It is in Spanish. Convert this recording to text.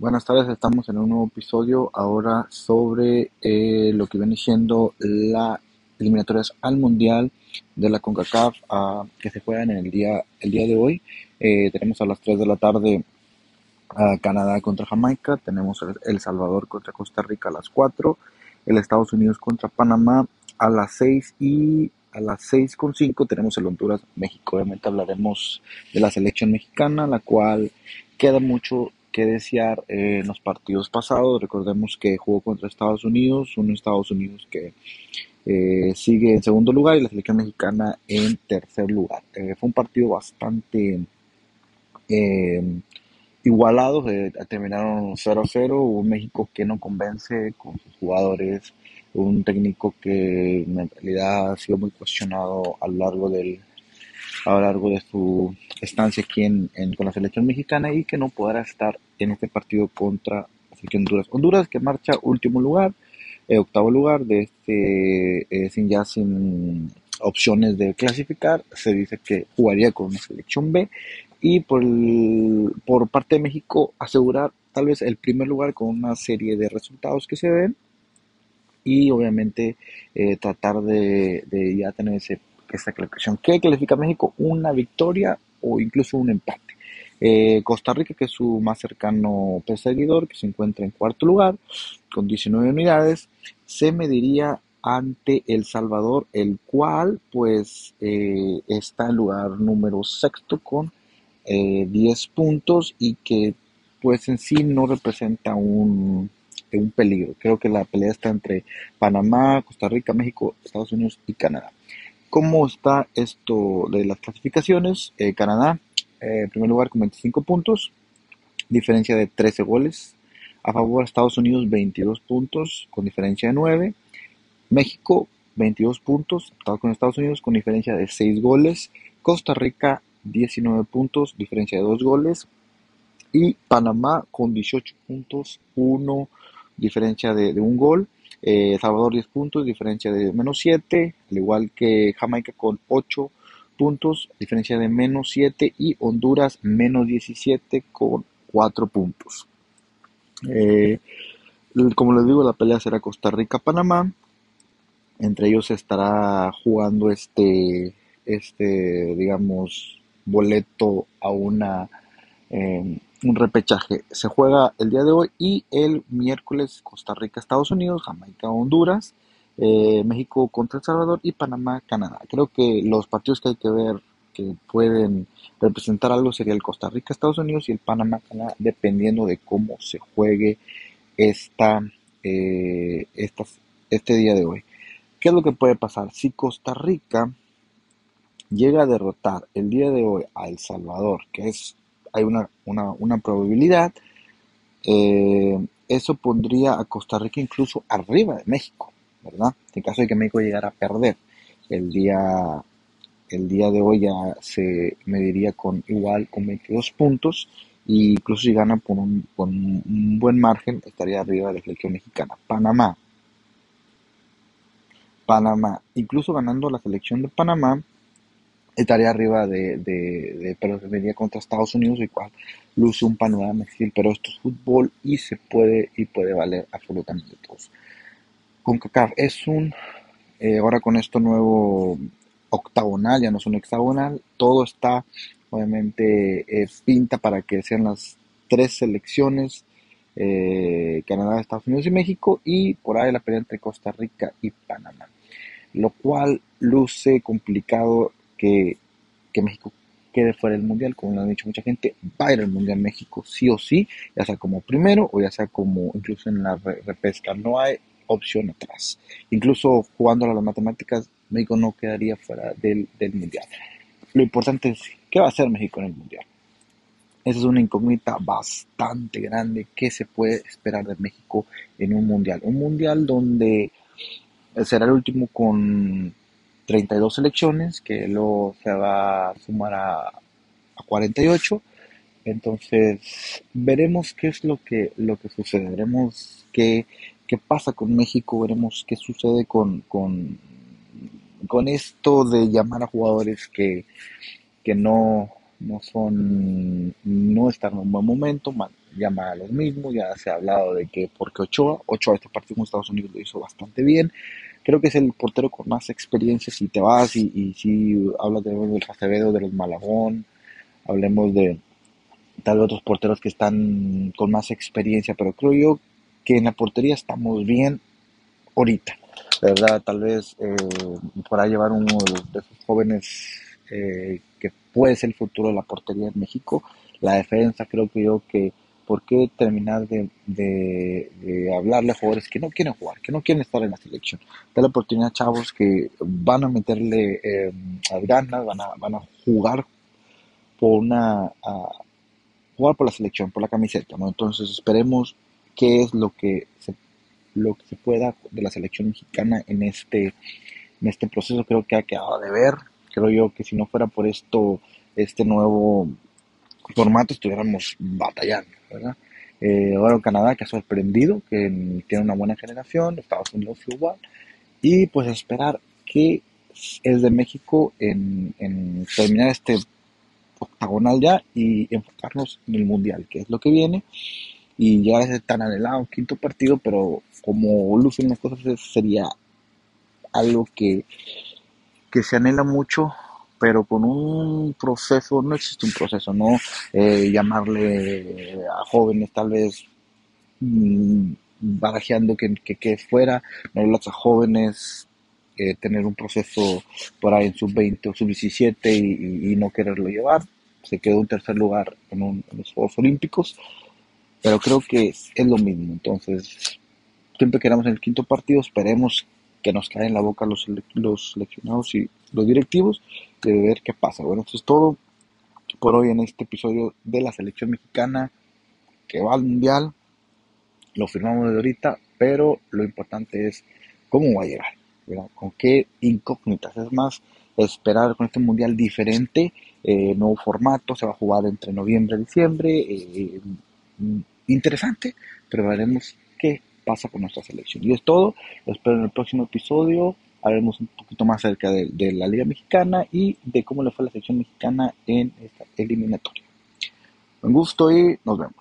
Buenas tardes, estamos en un nuevo episodio ahora sobre eh, lo que viene siendo la eliminatorias al Mundial de la CONCACAF ah, que se juegan en el día, el día de hoy. Eh, tenemos a las 3 de la tarde a Canadá contra Jamaica, tenemos El Salvador contra Costa Rica a las 4, el Estados Unidos contra Panamá a las 6 y a las 6 con 5 tenemos el Honduras México. Obviamente hablaremos de la selección mexicana, la cual queda mucho desear en los partidos pasados. Recordemos que jugó contra Estados Unidos, un Estados Unidos que eh, sigue en segundo lugar y la selección mexicana en tercer lugar. Eh, fue un partido bastante eh, igualado, terminaron 0-0, un México que no convence con sus jugadores, un técnico que en realidad ha sido muy cuestionado a lo largo del a lo largo de su estancia aquí en, con la selección mexicana y que no podrá estar en este partido contra Honduras. Honduras que marcha último lugar, eh, octavo lugar, de este, eh, sin ya sin opciones de clasificar, se dice que jugaría con una selección B y por, por parte de México asegurar tal vez el primer lugar con una serie de resultados que se den y obviamente eh, tratar de, de, ya tener ese esta clasificación. ¿Qué clasifica México? Una victoria o incluso un empate. Eh, Costa Rica, que es su más cercano perseguidor, que se encuentra en cuarto lugar, con 19 unidades, se mediría ante El Salvador, el cual pues eh, está en lugar número sexto con 10 eh, puntos y que pues en sí no representa un peligro. Creo que la pelea está entre Panamá, Costa Rica, México, Estados Unidos y Canadá. ¿Cómo está esto de las clasificaciones? Eh, Canadá, eh, en primer lugar con 25 puntos, diferencia de 13 goles. A favor Estados Unidos 22 puntos con diferencia de 9. México 22 puntos, con Estados Unidos con diferencia de 6 goles. Costa Rica 19 puntos, diferencia de 2 goles. Y Panamá con 18 puntos, 1 diferencia de, de un gol. Eh, Salvador 10 puntos, diferencia de menos 7, al igual que Jamaica con 8 puntos, diferencia de menos 7 y Honduras menos 17 con 4 puntos. Eh, como les digo, la pelea será Costa Rica-Panamá. Entre ellos estará jugando este, este digamos, boleto a una eh, un repechaje. Se juega el día de hoy y el miércoles Costa Rica, Estados Unidos, Jamaica, Honduras, eh, México contra El Salvador y Panamá, Canadá. Creo que los partidos que hay que ver que pueden representar algo sería el Costa Rica, Estados Unidos y el Panamá, Canadá, dependiendo de cómo se juegue esta, eh, este día de hoy. ¿Qué es lo que puede pasar? Si Costa Rica llega a derrotar el día de hoy a El Salvador, que es hay una, una, una probabilidad. Eh, eso pondría a Costa Rica incluso arriba de México, ¿verdad? En caso de que México llegara a perder. El día, el día de hoy ya se mediría con igual con 22 puntos e incluso si gana por un, con un buen margen estaría arriba de la selección mexicana. Panamá. Panamá. Incluso ganando la selección de Panamá, estaría arriba de, de, pero venía contra Estados Unidos, igual luce un panorama difícil, pero esto es fútbol y se puede y puede valer absolutamente todos. Con CACAF es un, eh, ahora con esto nuevo octagonal, ya no es un hexagonal, todo está obviamente eh, pinta para que sean las tres selecciones, eh, Canadá, Estados Unidos y México, y por ahí la pelea entre Costa Rica y Panamá, lo cual luce complicado que, México quede fuera del mundial, como lo han dicho mucha gente, va a ir al mundial México sí o sí, ya sea como primero o ya sea como incluso en la repesca, no hay opción atrás. Incluso jugando a las matemáticas, México no quedaría fuera del, del mundial. Lo importante es, ¿qué va a hacer México en el mundial? Esa es una incógnita bastante grande. ¿Qué se puede esperar de México en un mundial? Un mundial donde será el último con 32 selecciones, que luego se va a sumar a, a 48. Entonces, veremos qué es lo que, lo que sucede, veremos qué, qué pasa con México, veremos qué sucede con, con, con esto de llamar a jugadores que, que no, no son, no están en un buen momento, llama a los mismos, ya se ha hablado de que porque Ochoa, Ochoa este partido con Estados Unidos lo hizo bastante bien, creo que es el portero con más experiencia si te vas y, si hablas de del Acevedo, de los Malagón, hablemos de tal vez otros porteros que están con más experiencia, pero creo yo que en la portería estamos bien ahorita, verdad, tal vez eh, para llevar uno de, esos jóvenes eh, que puede ser el futuro de la portería en México, la defensa creo que yo que ¿por qué terminar de, hablarle a jugadores que no quieren jugar, que no quieren estar en la selección? Da la oportunidad a chavos que van a meterle eh, ganas, van a, van a jugar por una jugar por la selección, por la camiseta, ¿no? Entonces esperemos qué es lo que se, lo que se pueda de la selección mexicana en este en este proceso creo que ha quedado de ver creo yo que si no fuera por esto este nuevo formato estuviéramos batallando ¿verdad? Eh, ahora Canadá que ha sorprendido que tiene una buena generación Estados Unidos igual y pues esperar qué es de México en, en terminar este octagonal ya y enfocarnos en el mundial, que es lo que viene. Y ya es tan anhelado, quinto partido, pero como lucen las cosas, sería algo que, que se anhela mucho, pero con un proceso, no existe un proceso, ¿no? Eh, llamarle a jóvenes tal vez mmm, barajeando que, que, fuera, no las a jóvenes eh, tener un proceso por ahí en sub-20 o sub-17 y, no quererlo llevar. Se quedó en tercer lugar en, los Juegos Olímpicos, pero creo que es, lo mismo. Entonces, siempre quedamos en el quinto partido, esperemos que nos caen en la boca los, los seleccionados y los directivos de ver qué pasa. Bueno, esto es todo por hoy en este episodio de la selección mexicana que va al mundial. Lo firmamos desde ahorita, pero lo importante es cómo va a llegar con qué incógnitas. Es más, esperar con este mundial diferente, eh, nuevo formato, se va a jugar entre noviembre y diciembre, eh, interesante, pero veremos qué pasa con nuestra selección. Y es todo, espero en el próximo episodio, hablaremos un poquito más acerca de, la Liga Mexicana y de cómo le fue la selección mexicana en esta eliminatoria. Un gusto y nos vemos.